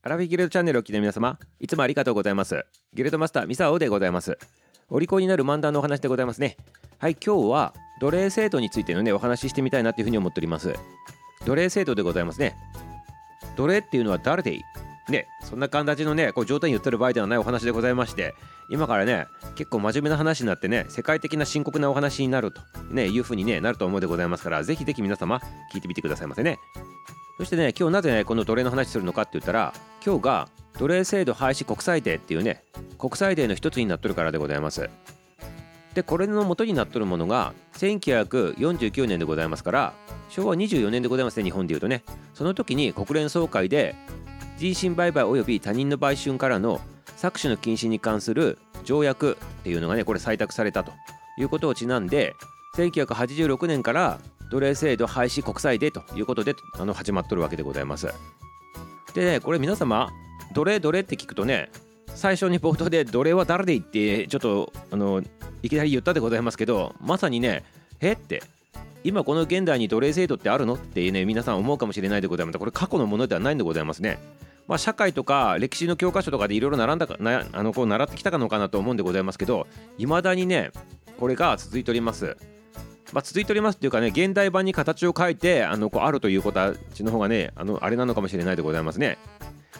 アラフィギルドチャンネルを聞いた皆様いつもありがとうございます。ギルドマスターミサオでございます。お利口になる漫談のお話でございますね。はい今日は奴隷制度についてのねお話ししてみたいなっていうふうに思っております。奴隷制度でございますね。奴隷っていうのは誰でいい？ねそんな形のねこう状態に言ってる場合ではないお話でございまして今からね結構真面目な話になってね世界的な深刻なお話になるとねいうふうにねなると思うでございますからぜひぜひ皆様聞いてみてくださいませね。そしてね今日なぜねこの奴隷の話するのかって言ったら今日が奴隷制度廃止国際デーっていうね国際デーの一つになっとるからでございます。でこれの元になっとるものが1949年でございますから昭和24年でございますね日本でいうとね。その時に国連総会で人身売買及び他人の売春からの搾取の禁止に関する条約っていうのがねこれ採択されたということをちなんで1986年から奴隷制度廃止国際デーということであの始まっとるわけでございます。でねこれ皆様奴隷奴隷って聞くとね最初に冒頭で奴隷は誰でいってちょっとあのいきなり言ったでございますけどまさにねえって今この現代に奴隷制度ってあるのってね皆さん思うかもしれないでございます。これ過去のものではないんでございますね。まあ、社会とか歴史の教科書とかでいろいろ習んだかあのこう習ってきたのかなと思うんでございますけどいまだにねこれが続いております。まあ、続いておりますっていうかね現代版に形を変えてあのこうあるということはちの方がねあのあれなのかもしれないでございますね。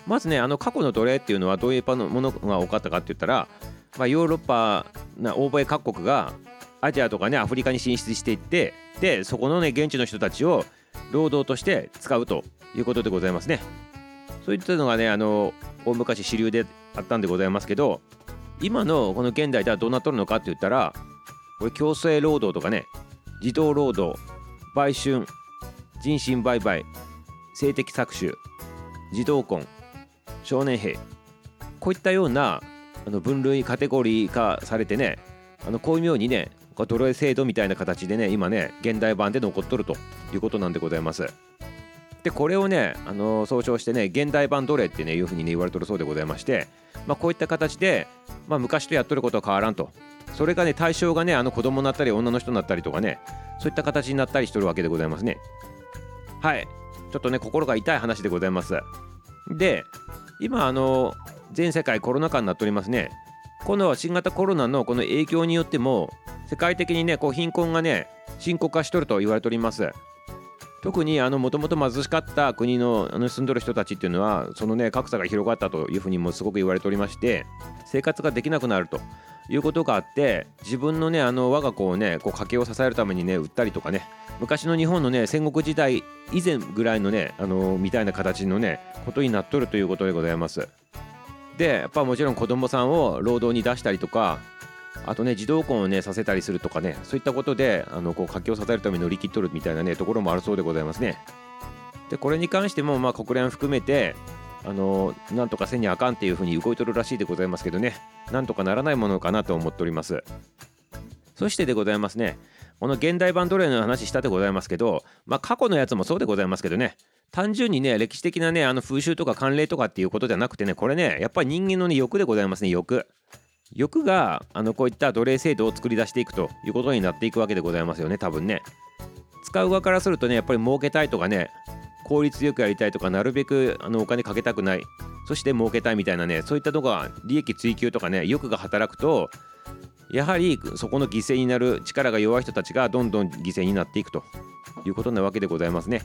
まずねあの過去の奴隷っていうのはどういうものが多かったかって言ったら、まあ、ヨーロッパな欧米各国がアジアとかねアフリカに進出していってでそこのね現地の人たちを労働として使うということでございますね。そういったのがねあの大昔主流であったんでございますけど今のこの現代ではどうなっとるのかって言ったらこれ強制労働とかね児童労働売春人身売買性的搾取児童婚少年兵こういったようなあの分類カテゴリー化されてねあのこういうようにね奴隷制度みたいな形でね今ね現代版で残っとるということなんでございます。でこれをね、あのー、総称してね現代版奴隷ってねいうふうにね言われてるそうでございまして、まあ、こういった形で、まあ、昔とやっとることは変わらんと。それがね対象がねあの子供になったり女の人になったりとかねそういった形になったりしてるわけでございますね。はい。ちょっとね心が痛い話でございます。で今あの全世界コロナ禍になっておりますね。今度は新型コロナのこの影響によっても世界的にねこう貧困がね深刻化しとると言われております。特にもともと貧しかった国のあの住んでる人たちっていうのはそのね格差が広がったというふうにもすごく言われておりまして生活ができなくなるということがあって自分のねあの我が子をねこう家計を支えるためにね売ったりとかね昔の日本のね戦国時代以前ぐらいのねあのみたいな形のねことになっとるということでございます。でやっぱもちろん子供さんを労働に出したりとかあとね児童婚をねさせたりするとかねそういったことであのこう活気を支えるために乗り切っとるみたいなねところもあるそうでございますね。でこれに関してもまあ国連含めてあのなんとかせにあかんっていうふうに動いとるらしいでございますけどねなんとかならないものかなと思っております。そしてでございますねこの現代版奴隷の話したでございますけどまあ過去のやつもそうでございますけどね単純にね歴史的なねあの風習とか慣例とかっていうことじゃなくてねこれねやっぱり人間のね欲でございますね欲欲があのこういった奴隷制度を作り出していくということになっていくわけでございますよね多分ね。使う側からするとねやっぱり儲けたいとかね効率よくやりたいとかなるべくあのお金かけたくない。そして儲けたいみたいなねそういったとこが利益追求とかね欲が働くとやはりそこの犠牲になる力が弱い人たちがどんどん犠牲になっていくということなわけでございますね。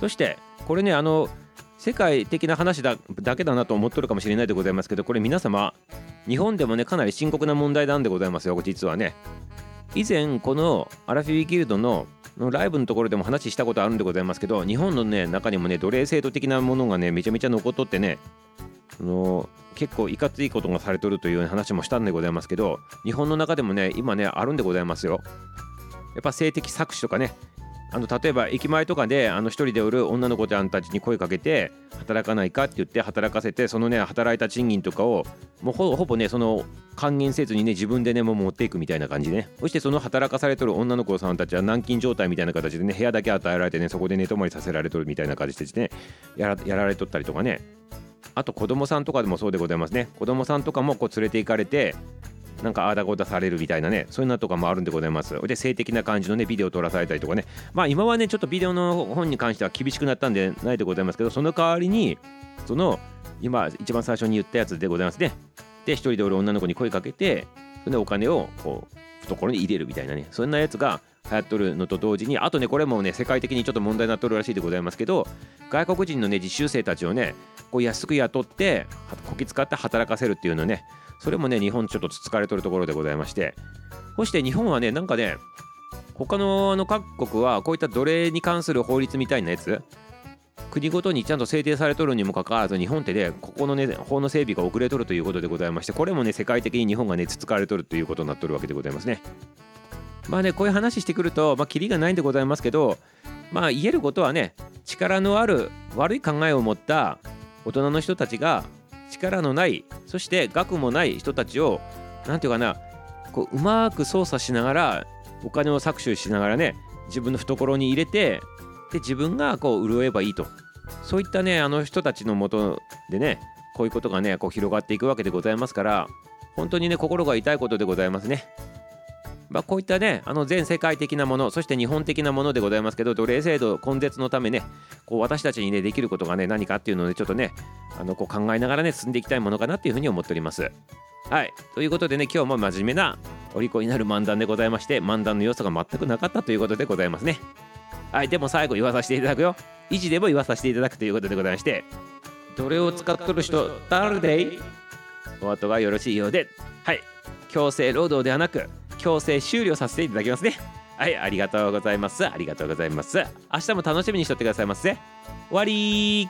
そしてこれねあの世界的な話だだけだなと思っとるかもしれないでございますけどこれ皆様日本でもねかなり深刻な問題なんでございますよ実はね。以前このアラフィビギルドのライブのところでも話したことあるんでございますけど日本のね中にもね奴隷制度的なものがねめちゃめちゃ残っとってねあの結構いかついことがされとるという話もしたんでございますけど日本の中でもね今ねあるんでございますよ。やっぱ性的搾取とかねあの例えば駅前とかであの一人でおる女の子ちゃんたちに声かけて働かないかって言って働かせてそのね働いた賃金とかをもうほぼねその還元せずにね自分でねもう持っていくみたいな感じでね。そしてその働かされとる女の子さんたちは軟禁状態みたいな形でね部屋だけ与えられてねそこで寝泊まりさせられとるみたいな感じでねやらやられとったりとかね。あと子供さんとかでもそうでございますね。子供さんとかもこう連れて行かれてなんかあだこだされるみたいなねそういうのとかもあるんでございます。で性的な感じのねビデオを撮らされたりとかね。まあ今はねちょっとビデオの本に関しては厳しくなったんでないでございますけどその代わりにその今一番最初に言ったやつでございますね。で一人でおる女の子に声かけてでお金をこう懐に入れるみたいなね。そんなやつが流行っとるのと同時にあとねこれもね世界的にちょっと問題になっとるらしいでございますけど外国人のね実習生たちをねこう安く雇ってこき使って働かせるっていうのねそれもね日本ちょっとつつかれとるところでございまして。そして日本はねなんかね他のの各国はこういった奴隷に関する法律みたいなやつ国ごとにちゃんと制定されとるにもかかわらず日本ってねここのね法の整備が遅れとるということでございましてこれもね世界的に日本がねつつかれとるということになっとるわけでございますね。まあねこういう話してくるとまあキリがないんでございますけどまあ言えることはね力のある悪い考えを持った大人の人たちが力のないそして額もない人たちを何て言うかなこううまく操作しながらお金を搾取しながらね自分の懐に入れてで自分がこう潤えばいいとそういったねあの人たちのもとでねこういうことがねこう広がっていくわけでございますから本当にね心が痛いことでございますね。まあ、こういったねあの全世界的なものそして日本的なものでございますけど奴隷制度根絶のためねこう私たちにねできることがね何かっていうのでちょっとねあのこう考えながらね進んでいきたいものかなっていうふうに思っております。はい。ということでね今日も真面目なお利口になる漫談でございまして漫談の要素が全くなかったということでございますね。はい。でも最後言わさせていただくよ。維持でも言わさせていただくということでございましてどれを使っとる人誰でい？お後がよろしいようで。はい。強制労働ではなく強制終了させていただきますね。はいありがとうございます。ありがとうございます。明日も楽しみにしとってくださいませ。終わり